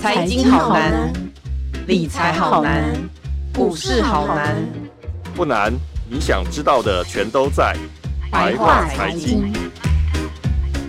财经好难，理财好难，股市好难。不难，你想知道的全都在白话财经。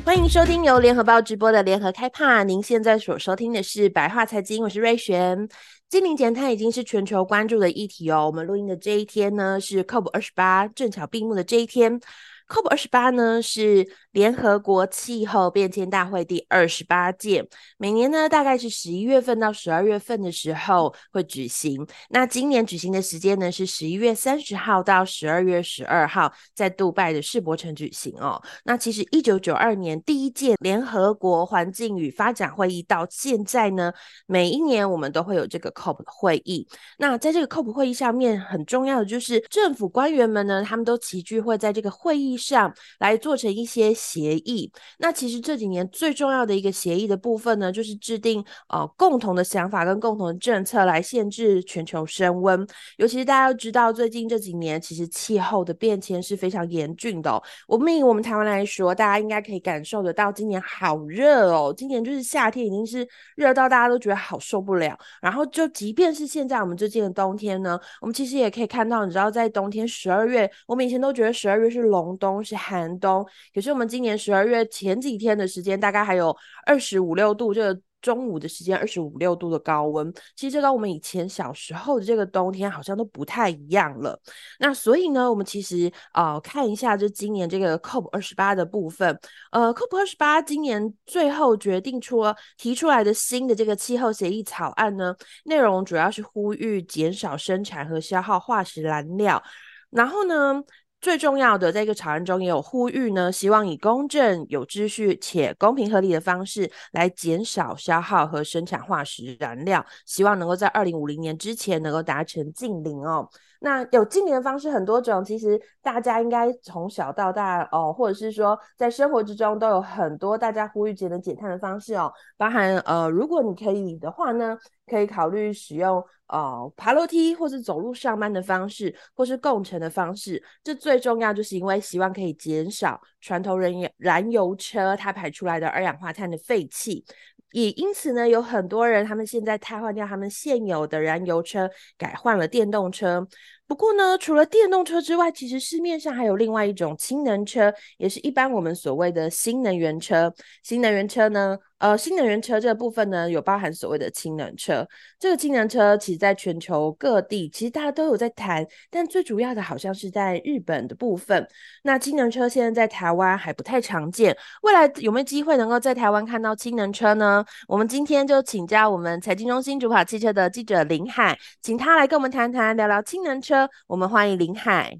欢迎收听由联合报直播的联合开趴。您现在所收听的是白话财经，我是瑞璇。净零减碳已经是全球关注的议题哦。我们录音的这一天呢，是 COP 二十八正巧闭幕的这一天。COP 二十八呢是联合国气候变迁大会第二十八届，每年呢大概是十一月份到十二月份的时候会举行。那今年举行的时间呢是十一月三十号到十二月十二号，在杜拜的世博城举行哦。那其实一九九二年第一届联合国环境与发展会议到现在呢，每一年我们都会有这个 COP 的会议。那在这个 COP 会议上面，很重要的就是政府官员们呢，他们都齐聚会在这个会议上来做成一些。协议，那其实这几年最重要的一个协议的部分呢，就是制定呃共同的想法跟共同的政策来限制全球升温。尤其是大家都知道，最近这几年其实气候的变迁是非常严峻的。我们以我们台湾来说，大家应该可以感受得到，今年好热哦，今年就是夏天已经是热到大家都觉得好受不了。然后就即便是现在我们最近的冬天呢，我们其实也可以看到，你知道在冬天十二月，我们以前都觉得十二月是隆冬是寒冬，可是我们今年十二月前几天的时间，大概还有二十五六度，这个中午的时间二十五六度的高温，其实这跟我们以前小时候的这个冬天好像都不太一样了。那所以呢，我们其实呃看一下，就今年这个 COP 二十八的部分，呃，COP 二十八今年最后决定出了提出来的新的这个气候协议草案呢，内容主要是呼吁减少生产和消耗化石燃料，然后呢。最重要的，在一个草案中也有呼吁呢，希望以公正、有秩序且公平合理的方式来减少消耗和生产化石燃料，希望能够在二零五零年之前能够达成净零哦。那有净零的方式很多种，其实大家应该从小到大哦，或者是说在生活之中都有很多大家呼吁节能减碳的方式哦，包含呃，如果你可以的话呢，可以考虑使用呃爬楼梯或是走路上班的方式，或是共乘的方式。这最重要就是因为希望可以减少传统燃燃油车它排出来的二氧化碳的废气。也因此呢，有很多人他们现在汰换掉他们现有的燃油车，改换了电动车。不过呢，除了电动车之外，其实市面上还有另外一种氢能车，也是一般我们所谓的新能源车。新能源车呢，呃，新能源车这个部分呢，有包含所谓的氢能车。这个氢能车其实在全球各地，其实大家都有在谈，但最主要的好像是在日本的部分。那氢能车现在在台湾还不太常见，未来有没有机会能够在台湾看到氢能车呢？我们今天就请教我们财经中心主跑汽车的记者林海，请他来跟我们谈谈，聊聊氢能车。我们欢迎林海。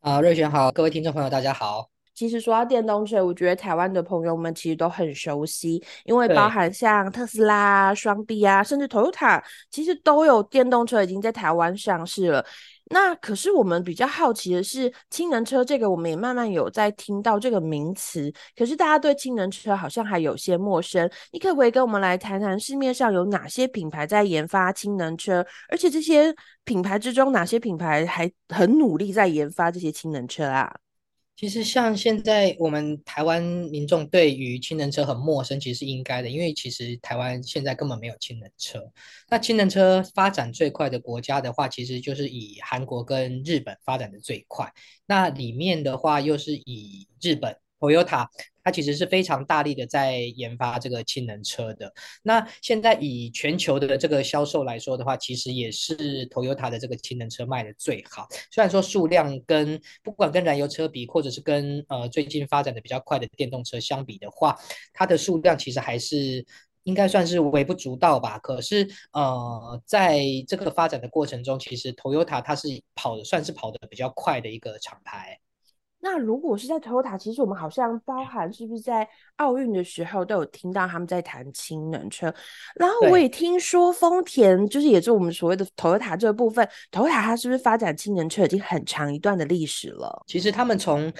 啊，瑞璇好，各位听众朋友大家好。其实说到电动车，我觉得台湾的朋友们其实都很熟悉，因为包含像特斯拉、双臂啊，甚至 Toyota，其实都有电动车已经在台湾上市了。那可是我们比较好奇的是，氢能车这个我们也慢慢有在听到这个名词，可是大家对氢能车好像还有些陌生。你可不可以跟我们来谈谈市面上有哪些品牌在研发氢能车？而且这些品牌之中，哪些品牌还很努力在研发这些氢能车啊？其实，像现在我们台湾民众对于氢能车很陌生，其实是应该的，因为其实台湾现在根本没有氢能车。那氢能车发展最快的国家的话，其实就是以韩国跟日本发展的最快。那里面的话，又是以日本。Toyota 它其实是非常大力的在研发这个氢能车的。那现在以全球的这个销售来说的话，其实也是 Toyota 的这个氢能车卖的最好。虽然说数量跟不管跟燃油车比，或者是跟呃最近发展的比较快的电动车相比的话，它的数量其实还是应该算是微不足道吧。可是呃，在这个发展的过程中，其实 Toyota 它是跑的算是跑的比较快的一个厂牌。那如果是在 Toyota，其实我们好像包含是不是在奥运的时候都有听到他们在谈氢能车，然后我也听说丰田就是也是我们所谓的 Toyota 这个部分，Toyota 它是不是发展氢能车已经很长一段的历史了？其实他们从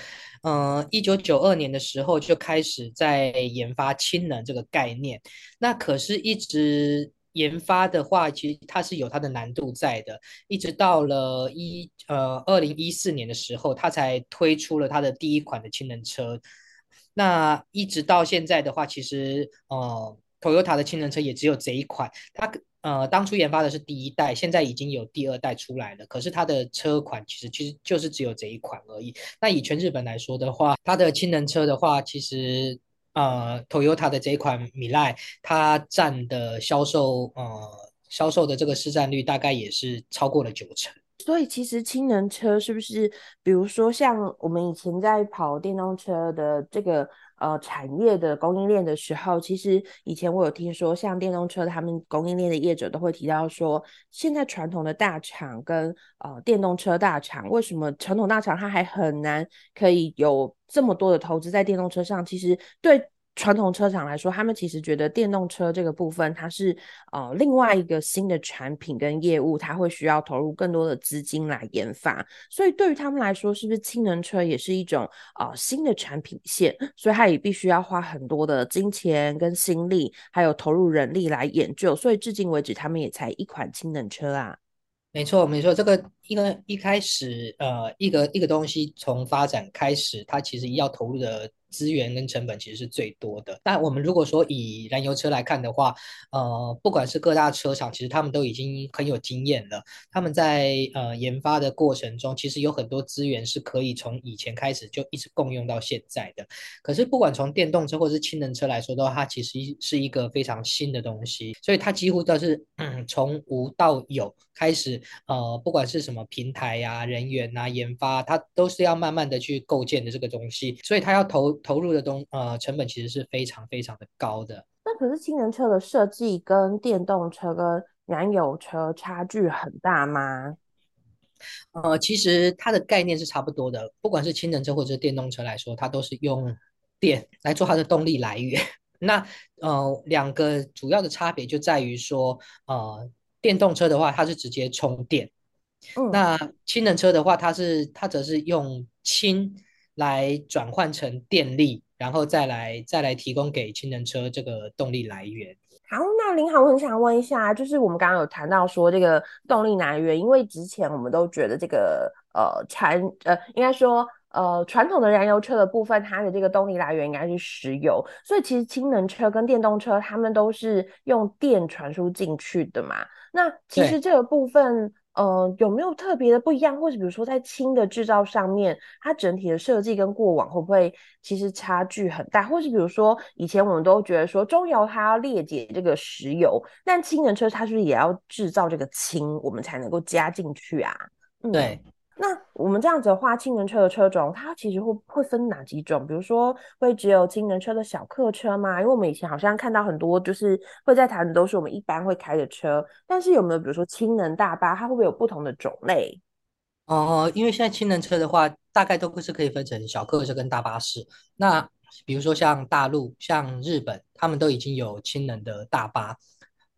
呃一九九二年的时候就开始在研发氢能这个概念，那可是一直。研发的话，其实它是有它的难度在的，一直到了一呃二零一四年的时候，它才推出了它的第一款的氢能车。那一直到现在的话，其实呃，Toyota 的氢能车也只有这一款。它呃当初研发的是第一代，现在已经有第二代出来了。可是它的车款其实其实就是只有这一款而已。那以全日本来说的话，它的氢能车的话，其实呃，Toyota 的这一款米莱它占的销售呃销售的这个市占率大概也是超过了九成。所以其实氢能车是不是，比如说像我们以前在跑电动车的这个呃产业的供应链的时候，其实以前我有听说，像电动车他们供应链的业者都会提到说，现在传统的大厂跟呃电动车大厂，为什么传统大厂它还很难可以有这么多的投资在电动车上？其实对。传统车厂来说，他们其实觉得电动车这个部分，它是呃另外一个新的产品跟业务，它会需要投入更多的资金来研发。所以对于他们来说，是不是氢能车也是一种呃新的产品线？所以它也必须要花很多的金钱跟心力，还有投入人力来研究。所以至今为止，他们也才一款氢能车啊。没错，没错，这个一个一开始呃一个一个东西从发展开始，它其实要投入的。资源跟成本其实是最多的。但我们如果说以燃油车来看的话，呃，不管是各大车厂，其实他们都已经很有经验了。他们在呃研发的过程中，其实有很多资源是可以从以前开始就一直共用到现在的。可是不管从电动车或是氢能车来说的话，它其实是一个非常新的东西，所以它几乎都是嗯从无到有开始。呃，不管是什么平台呀、人员啊、研发，它都是要慢慢的去构建的这个东西，所以它要投。投入的东呃成本其实是非常非常的高的。那可是氢能车的设计跟电动车跟燃油车差距很大吗？呃，其实它的概念是差不多的，不管是氢能车或者是电动车来说，它都是用电来做它的动力来源。那呃两个主要的差别就在于说，呃电动车的话它是直接充电，嗯，那氢能车的话它是它则是用氢。来转换成电力，然后再来再来提供给氢能车这个动力来源。好，那林好，我很想问一下，就是我们刚刚有谈到说这个动力来源，因为之前我们都觉得这个呃传呃应该说呃传统的燃油车的部分，它的这个动力来源应该是石油，所以其实氢能车跟电动车它们都是用电传输进去的嘛。那其实这个部分。呃，有没有特别的不一样，或者比如说在氢的制造上面，它整体的设计跟过往会不会其实差距很大？或是比如说以前我们都觉得说中油它要裂解这个石油，但氢能车它是不是也要制造这个氢，我们才能够加进去啊？嗯、对。那我们这样子的话，氢能车的车种它其实会会分哪几种？比如说会只有氢能车的小客车吗？因为我们以前好像看到很多就是会在谈的都是我们一般会开的车，但是有没有比如说氢能大巴，它会不会有不同的种类？哦、因为现在氢能车的话，大概都是可以分成小客车跟大巴士。那比如说像大陆、像日本，他们都已经有氢能的大巴。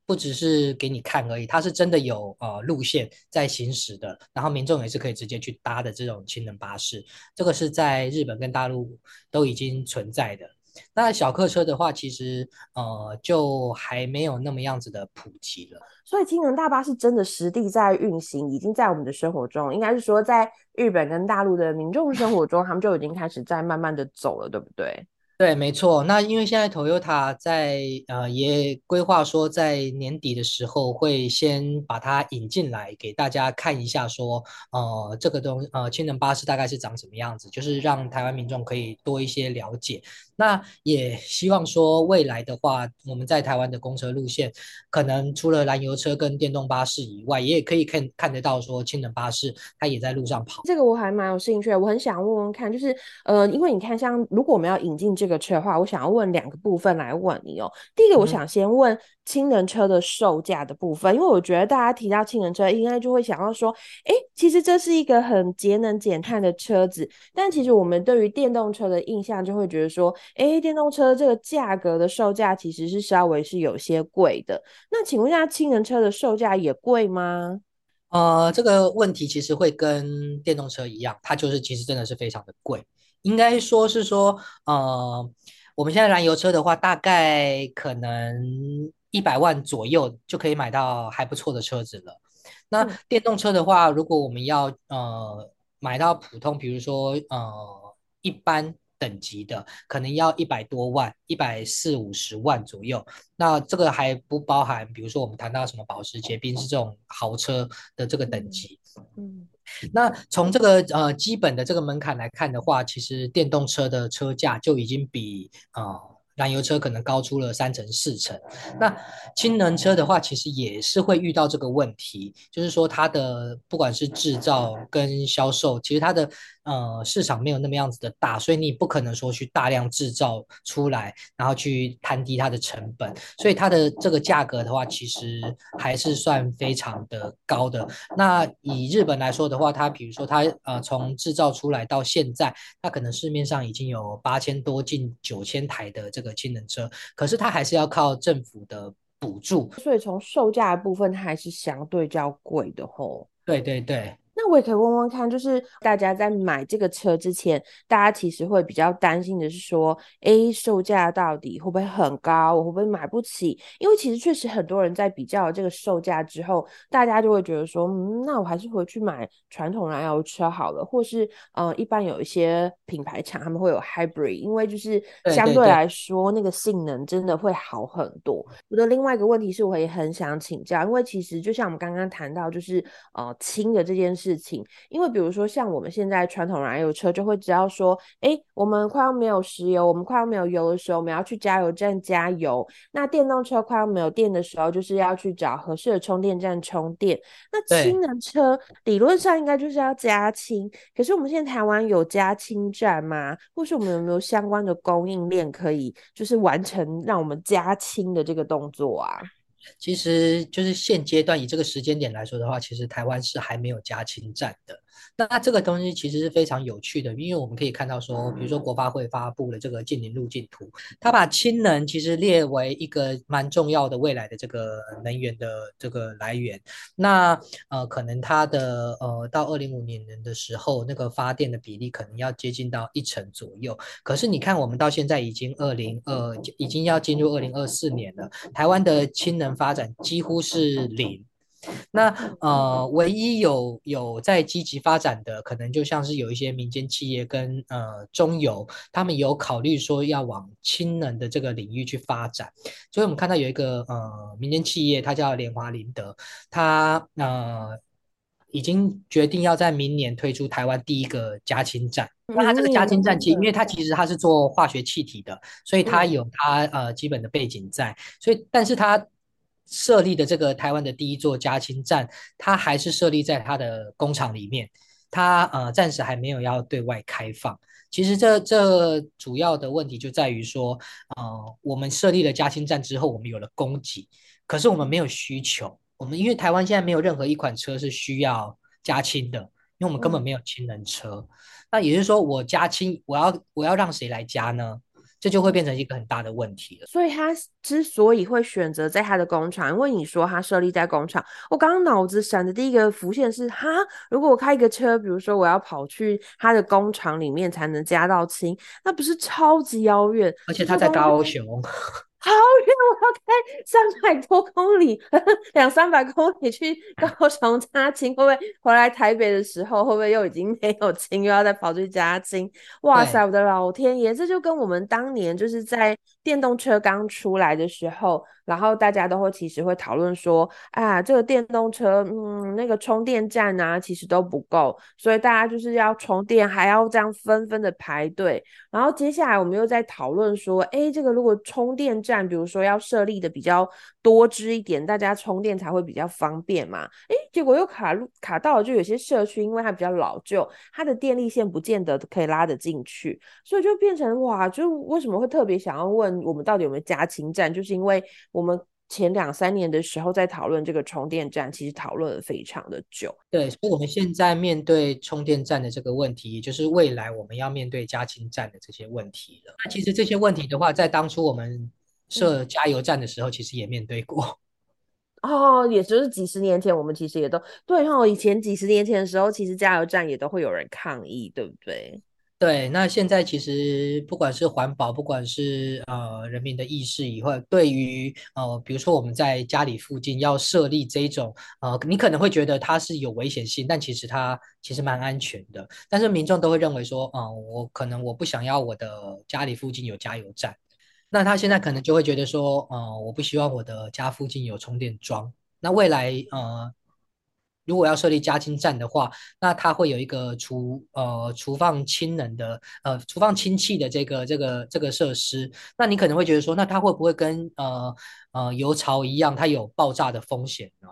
不只是给你看而已，它是真的有呃路线在行驶的，然后民众也是可以直接去搭的这种氢能巴士，这个是在日本跟大陆都已经存在的。那小客车的话，其实呃就还没有那么样子的普及了。所以氢能大巴是真的实地在运行，已经在我们的生活中，应该是说在日本跟大陆的民众生活中，他们就已经开始在慢慢的走了，对不对？对，没错。那因为现在 Toyota 在呃也规划说，在年底的时候会先把它引进来给大家看一下说，呃这个东呃氢能巴士大概是长什么样子，就是让台湾民众可以多一些了解。那也希望说未来的话，我们在台湾的公车路线，可能除了燃油车跟电动巴士以外，也可以看看得到说氢能巴士它也在路上跑。这个我还蛮有兴趣的，我很想问问看，就是呃，因为你看像如果我们要引进这个。这个车的话，我想要问两个部分来问你哦。第一个，我想先问氢能车的售价的部分，因为我觉得大家提到氢能车，应该就会想到说，哎，其实这是一个很节能减碳的车子。但其实我们对于电动车的印象，就会觉得说，哎，电动车这个价格的售价其实是稍微是有些贵的。那请问一下，氢能车的售价也贵吗？呃，这个问题其实会跟电动车一样，它就是其实真的是非常的贵。应该说是说，呃，我们现在燃油车的话，大概可能一百万左右就可以买到还不错的车子了。那电动车的话，如果我们要呃买到普通，比如说呃一般等级的，可能要一百多万，一百四五十万左右。那这个还不包含，比如说我们谈到什么保时捷、宾士这种豪车的这个等级。嗯，那从这个呃基本的这个门槛来看的话，其实电动车的车价就已经比啊。呃燃油车可能高出了三成四成，那氢能车的话，其实也是会遇到这个问题，就是说它的不管是制造跟销售，其实它的。呃，市场没有那么样子的大，所以你不可能说去大量制造出来，然后去摊低它的成本，所以它的这个价格的话，其实还是算非常的高的。那以日本来说的话，它比如说它呃从制造出来到现在，它可能市面上已经有八千多近九千台的这个氢能车，可是它还是要靠政府的补助，所以从售价的部分，它还是相对较贵的吼。对对对。那我也可以问问看，就是大家在买这个车之前，大家其实会比较担心的是说，诶，售价到底会不会很高？我会不会买不起？因为其实确实很多人在比较这个售价之后，大家就会觉得说，嗯，那我还是回去买传统燃油车好了，或是嗯、呃，一般有一些品牌厂他们会有 hybrid，因为就是相对来说那个性能真的会好很多。我的另外一个问题是，我也很想请教，因为其实就像我们刚刚谈到，就是呃，轻的这件事。事情，因为比如说像我们现在传统燃油车就会知道说，哎，我们快要没有石油，我们快要没有油的时候，我们要去加油站加油。那电动车快要没有电的时候，就是要去找合适的充电站充电。那氢能车理论上应该就是要加氢，可是我们现在台湾有加氢站吗？或是我们有没有相关的供应链可以就是完成让我们加氢的这个动作啊？其实就是现阶段以这个时间点来说的话，其实台湾是还没有加氢站的。那这个东西其实是非常有趣的，因为我们可以看到说，比如说国发会发布了这个净零路径图，它把氢能其实列为一个蛮重要的未来的这个能源的这个来源。那呃，可能它的呃到二零五零年的时候，那个发电的比例可能要接近到一成左右。可是你看，我们到现在已经二零二，已经要进入二零二四年了，台湾的氢能发展几乎是零。那呃，唯一有有在积极发展的，可能就像是有一些民间企业跟呃中油，他们有考虑说要往氢能的这个领域去发展。所以我们看到有一个呃民间企业，它叫联华林德，它呃已经决定要在明年推出台湾第一个加氢站。那它这个加氢站其，因为它其实它是做化学气体的，所以它有它呃基本的背景在。所以，但是它设立的这个台湾的第一座加氢站，它还是设立在它的工厂里面，它呃暂时还没有要对外开放。其实这这主要的问题就在于说，呃，我们设立了加氢站之后，我们有了供给，可是我们没有需求。我们因为台湾现在没有任何一款车是需要加氢的，因为我们根本没有氢能车。嗯。那也就是说，我加氢，我要我要让谁来加呢？这就会变成一个很大的问题了。所以他之所以会选择在他的工厂，因为你说他设立在工厂，我刚刚脑子闪的第一个浮现是：哈，如果我开一个车，比如说我要跑去他的工厂里面才能加到氢，那不是超级遥远？而且他在高雄。好远，我要开三百多公里，两三百公里去高雄加氢，会不会回来台北的时候，会不会又已经没有青，又要再跑去加氢？哇塞，我的老天爷，这就跟我们当年就是在电动车刚出来的时候。然后大家都会其实会讨论说，啊，这个电动车，嗯，那个充电站啊，其实都不够，所以大家就是要充电，还要这样纷纷的排队。然后接下来我们又在讨论说，哎，这个如果充电站，比如说要设立的比较多支一点，大家充电才会比较方便嘛。哎，结果又卡路卡到了，就有些社区因为它比较老旧，它的电力线不见得可以拉得进去，所以就变成哇，就为什么会特别想要问我们到底有没有加氢站，就是因为。我们前两三年的时候在讨论这个充电站，其实讨论了非常的久。对，所以我们现在面对充电站的这个问题，也就是未来我们要面对加氢站的这些问题了。那其实这些问题的话，在当初我们设加油站的时候，其实也面对过。哦，也就是几十年前，我们其实也都对哦。以前几十年前的时候，其实加油站也都会有人抗议，对不对？对，那现在其实不管是环保，不管是呃人民的意识以后，对于呃比如说我们在家里附近要设立这种呃，你可能会觉得它是有危险性，但其实它其实蛮安全的。但是民众都会认为说，嗯、呃，我可能我不想要我的家里附近有加油站，那他现在可能就会觉得说，呃，我不希望我的家附近有充电桩。那未来呃。如果要设立加氢站的话，那它会有一个储呃储放氢能的呃储放氢气的这个这个这个设施。那你可能会觉得说，那它会不会跟呃呃油槽一样，它有爆炸的风险呢？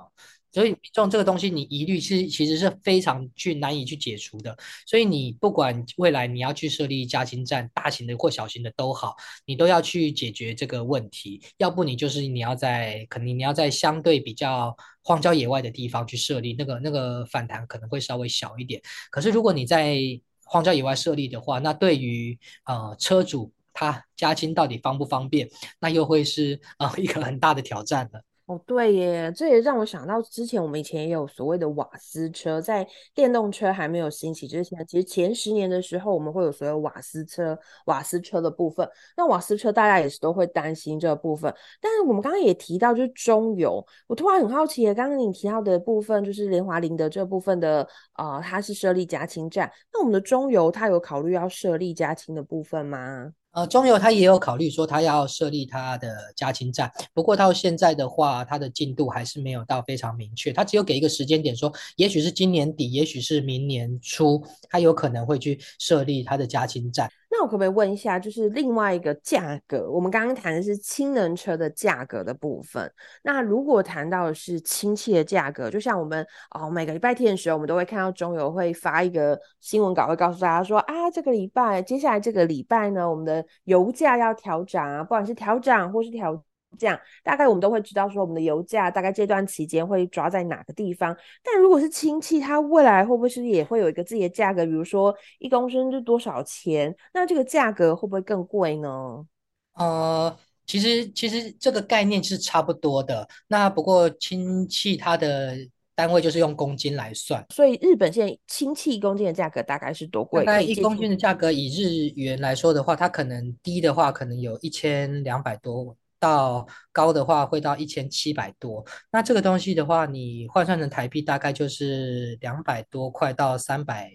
所以，这种这个东西，你疑虑是其实是非常去难以去解除的。所以，你不管未来你要去设立加氢站，大型的或小型的都好，你都要去解决这个问题。要不你就是你要在肯定你要在相对比较荒郊野外的地方去设立，那个那个反弹可能会稍微小一点。可是，如果你在荒郊野外设立的话，那对于呃车主他加氢到底方不方便，那又会是呃一个很大的挑战了。哦，对耶，这也让我想到之前我们以前也有所谓的瓦斯车，在电动车还没有兴起之前，其实前十年的时候，我们会有所谓瓦斯车、瓦斯车的部分。那瓦斯车大家也是都会担心这部分，但是我们刚刚也提到就是中油，我突然很好奇，刚刚你提到的部分就是联华林德这部分的，呃，它是设立加氢站，那我们的中油它有考虑要设立加氢的部分吗？呃，中油它也有考虑说它要设立它的加氢站，不过到现在的话，它的进度还是没有到非常明确，它只有给一个时间点说，也许是今年底，也许是明年初，它有可能会去设立它的加氢站。那我可不可以问一下，就是另外一个价格，我们刚刚谈的是氢能车的价格的部分。那如果谈到的是氢气的价格，就像我们哦，每个礼拜天的时候，我们都会看到中油会发一个新闻稿，会告诉大家说啊，这个礼拜，接下来这个礼拜呢，我们的油价要调涨啊，不管是调涨或是调。这样大概我们都会知道说，我们的油价大概这段期间会抓在哪个地方。但如果是氢气，它未来会不会是也会有一个自己的价格？比如说一公升是多少钱？那这个价格会不会更贵呢？呃，其实其实这个概念是差不多的。那不过氢气它的单位就是用公斤来算，所以日本现在氢气一公斤的价格大概是多贵？大概一公斤的价格以日元来说的话，它可能低的话可能有一千两百多。到高的话会到一千七百多，那这个东西的话，你换算成台币大概就是两百多块到三百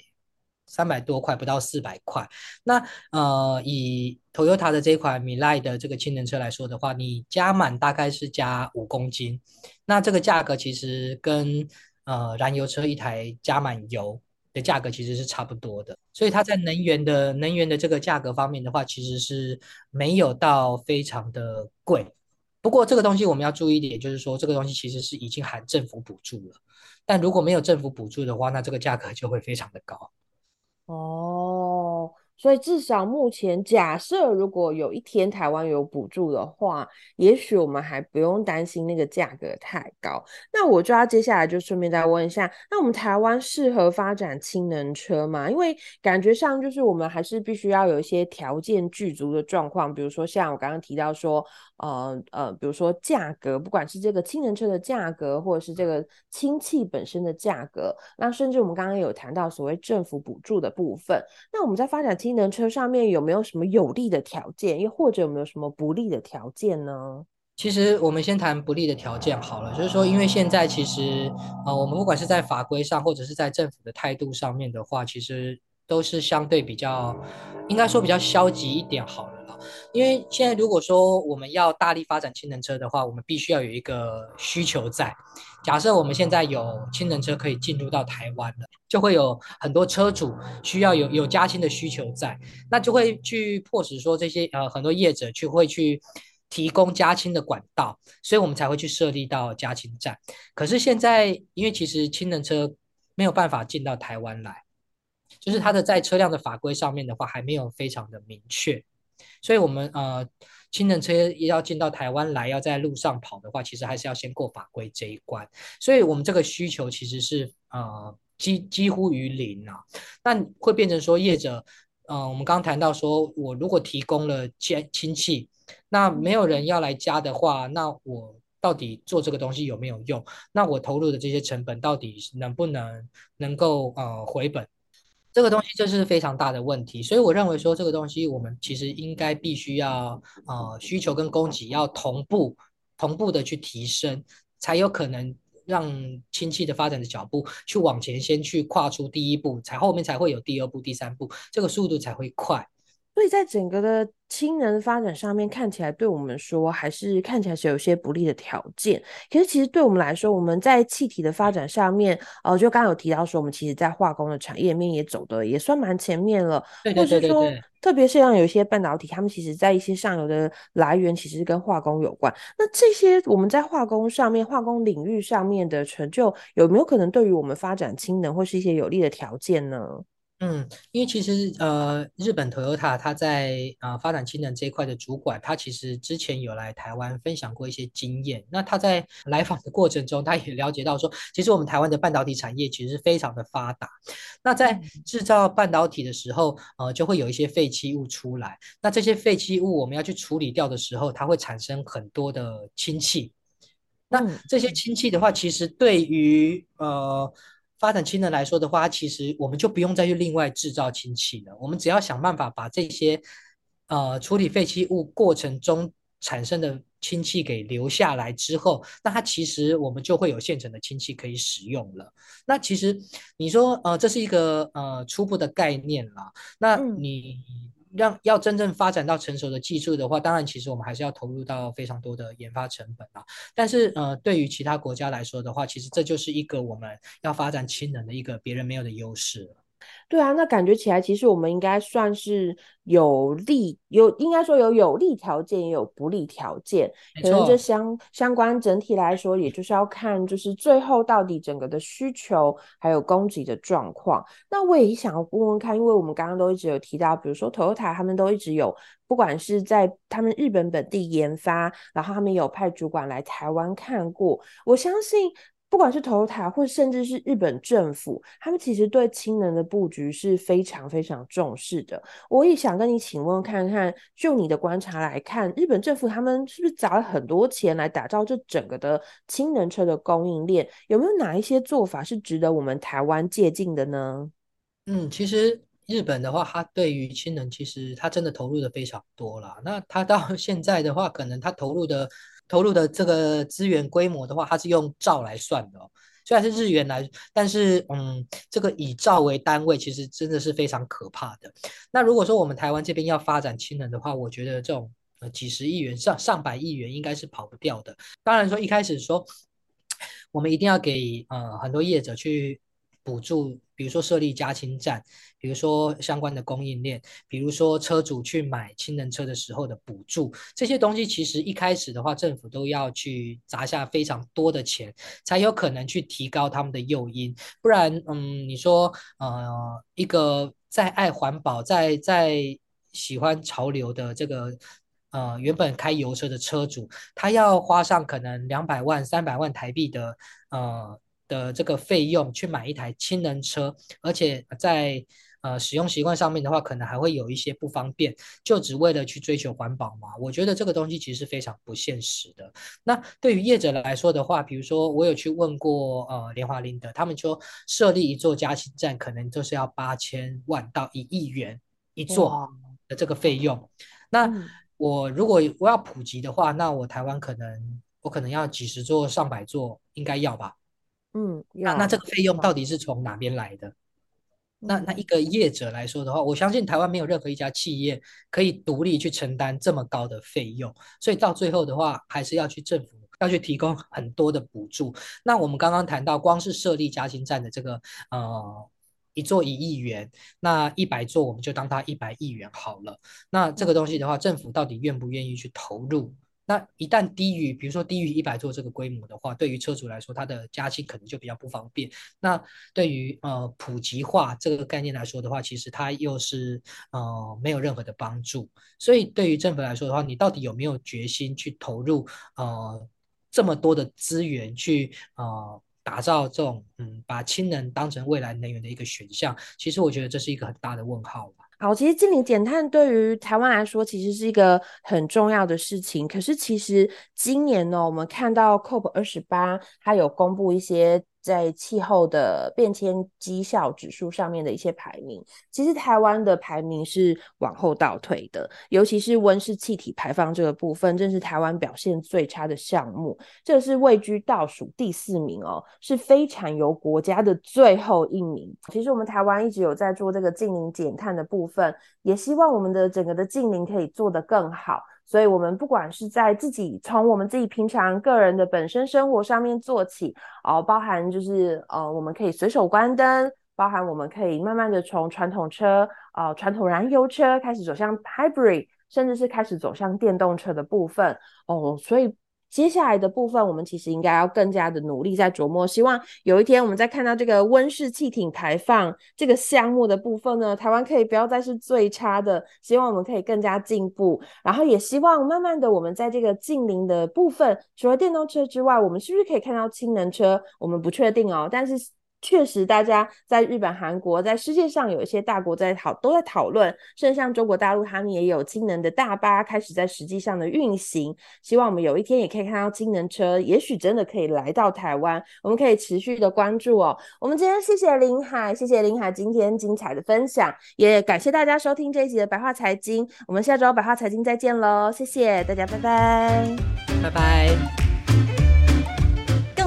三百多块，不到四百块。那呃，以 Toyota 的这款 Mirai 的这个氢能车来说的话，你加满大概是加五公斤，那这个价格其实跟呃燃油车一台加满油的价格其实是差不多的，所以它在能源的能源的这个价格方面的话，其实是没有到非常的贵。不过这个东西我们要注意一点，就是说这个东西其实是已经含政府补助了，但如果没有政府补助的话，那这个价格就会非常的高。哦。所以至少目前，假设如果有一天台湾有补助的话，也许我们还不用担心那个价格太高。那我就要接下来就顺便再问一下，那我们台湾适合发展氢能车吗？因为感觉上就是我们还是必须要有一些条件具足的状况，比如说像我刚刚提到说，呃呃，比如说价格，不管是这个氢能车的价格，或者是这个氢气本身的价格，那甚至我们刚刚有谈到所谓政府补助的部分，那我们在发展氢氢能车上面有没有什么有利的条件，又或者有没有什么不利的条件呢？其实我们先谈不利的条件好了，就是说，因为现在其实呃，我们不管是在法规上，或者是在政府的态度上面的话，其实都是相对比较，应该说比较消极一点好了。因为现在如果说我们要大力发展氢能车的话，我们必须要有一个需求在。假设我们现在有氢能车可以进入到台湾了，就会有很多车主需要有有加氢的需求在，那就会去迫使说这些呃很多业者去会去提供加氢的管道，所以我们才会去设立到加氢站。可是现在因为其实氢能车没有办法进到台湾来，就是它的在车辆的法规上面的话还没有非常的明确。所以，我们呃，氢能车要进到台湾来，要在路上跑的话，其实还是要先过法规这一关。所以，我们这个需求其实是呃几几乎于零啊。但会变成说，业者，呃，我们刚谈到说，我如果提供了氢氢气，那没有人要来加的话，那我到底做这个东西有没有用？那我投入的这些成本到底能不能能够呃回本？这个东西就是非常大的问题，所以我认为说这个东西我们其实应该必须要呃需求跟供给要同步同步的去提升，才有可能让亲戚的发展的脚步去往前先去跨出第一步，才后面才会有第二步、第三步，这个速度才会快。所以在整个的氢能发展上面，看起来对我们说还是看起来是有些不利的条件。可是其实对我们来说，我们在气体的发展上面，呃，就刚刚有提到说，我们其实在化工的产业面也走的也算蛮前面了。对对对对对。或是说，特别是像有一些半导体，他们其实在一些上游的来源其实跟化工有关。那这些我们在化工上面、化工领域上面的成就，有没有可能对于我们发展氢能或是一些有利的条件呢？嗯，因为其实呃，日本 Toyota 它在啊、呃、发展氢能这一块的主管，他其实之前有来台湾分享过一些经验。那他在来访的过程中，他也了解到说，其实我们台湾的半导体产业其实是非常的发达。那在制造半导体的时候，呃，就会有一些废弃物出来。那这些废弃物我们要去处理掉的时候，它会产生很多的氢气。那这些氢气的话，其实对于呃。发展氢能来说的话，其实我们就不用再去另外制造氢气了。我们只要想办法把这些呃处理废弃物过程中产生的氢气给留下来之后，那它其实我们就会有现成的氢气可以使用了。那其实你说呃这是一个呃初步的概念啦。那你。嗯让要真正发展到成熟的技术的话，当然其实我们还是要投入到非常多的研发成本啊。但是呃，对于其他国家来说的话，其实这就是一个我们要发展氢能的一个别人没有的优势了。对啊，那感觉起来，其实我们应该算是有利有，应该说有有利条件，也有不利条件。可能这相相关整体来说，也就是要看，就是最后到底整个的需求还有供给的状况。那我也想要问问看，因为我们刚刚都一直有提到，比如说 Toyota 他们都一直有，不管是在他们日本本地研发，然后他们有派主管来台湾看过，我相信。不管是 Toyota 或甚至是日本政府，他们其实对氢能的布局是非常非常重视的。我也想跟你请问看看，就你的观察来看，日本政府他们是不是砸了很多钱来打造这整个的氢能车的供应链？有没有哪一些做法是值得我们台湾借鉴的呢？嗯，其实日本的话，它对于氢能其实它真的投入的非常多了。那它到 现在的话，可能它投入的。投入的这个资源规模的话，它是用兆来算的哦。虽然是日元来，但是嗯，这个以兆为单位，其实真的是非常可怕的。那如果说我们台湾这边要发展氢能的话，我觉得这种呃几十亿元上上百亿元应该是跑不掉的。当然说一开始说，我们一定要给呃很多业者去补助。比如说设立加氢站，比如说相关的供应链，比如说车主去买氢能车的时候的补助，这些东西其实一开始的话，政府都要去砸下非常多的钱，才有可能去提高他们的诱因。不然，嗯，你说，呃，一个在爱环保、在在喜欢潮流的这个，呃，原本开油车的车主，他要花上可能两百万、三百万台币的，呃。的这个费用去买一台氢能车，而且在呃使用习惯上面的话，可能还会有一些不方便，就只为了去追求环保嘛？我觉得这个东西其实是非常不现实的。那对于业者来说的话，比如说我有去问过呃联华林德，他们说设立一座加氢站可能就是要八千万到一亿元一座的这个费用。那我如果我要普及的话，那我台湾可能我可能要几十座、上百座，应该要吧？嗯，那那这个费用到底是从哪边来的？嗯、那那一个业者来说的话，我相信台湾没有任何一家企业可以独立去承担这么高的费用，所以到最后的话，还是要去政府要去提供很多的补助。那我们刚刚谈到，光是设立加氢站的这个呃一座一亿元，那一百座我们就当它一百亿元好了。那这个东西的话，政府到底愿不愿意去投入？那一旦低于，比如说低于一百座这个规模的话，对于车主来说，它的加氢可能就比较不方便。那对于呃普及化这个概念来说的话，其实它又是呃没有任何的帮助。所以对于政府来说的话，你到底有没有决心去投入呃这么多的资源去呃打造这种嗯把氢能当成未来能源的一个选项？其实我觉得这是一个很大的问号。好，其实净零减碳对于台湾来说，其实是一个很重要的事情。可是，其实今年呢，我们看到 COP 二十八，它有公布一些在气候的变迁绩效指数上面的一些排名，其实台湾的排名是往后倒退的，尤其是温室气体排放这个部分，正是台湾表现最差的项目，这是位居倒数第四名哦，是非产油国家的最后一名。其实我们台湾一直有在做这个净零减碳的部分，也希望我们的整个的净零可以做得更好。所以，我们不管是在自己从我们自己平常个人的本身生活上面做起，哦，包含就是呃，我们可以随手关灯，包含我们可以慢慢的从传统车呃，传统燃油车开始走向 hybrid，甚至是开始走向电动车的部分哦，所以。接下来的部分，我们其实应该要更加的努力在琢磨。希望有一天，我们在看到这个温室气体排放这个项目的部分呢，台湾可以不要再是最差的。希望我们可以更加进步，然后也希望慢慢的，我们在这个近邻的部分，除了电动车之外，我们是不是可以看到氢能车？我们不确定哦，但是。确实，大家在日本、韩国，在世界上有一些大国在讨，都在讨论。甚至像中国大陆，他们也有氢能的大巴开始在实际上的运行。希望我们有一天也可以看到氢能车，也许真的可以来到台湾。我们可以持续的关注哦。我们今天谢谢林海，谢谢林海今天精彩的分享，也感谢大家收听这一集的白话财经。我们下周白话财经再见喽，谢谢大家，拜拜，拜拜。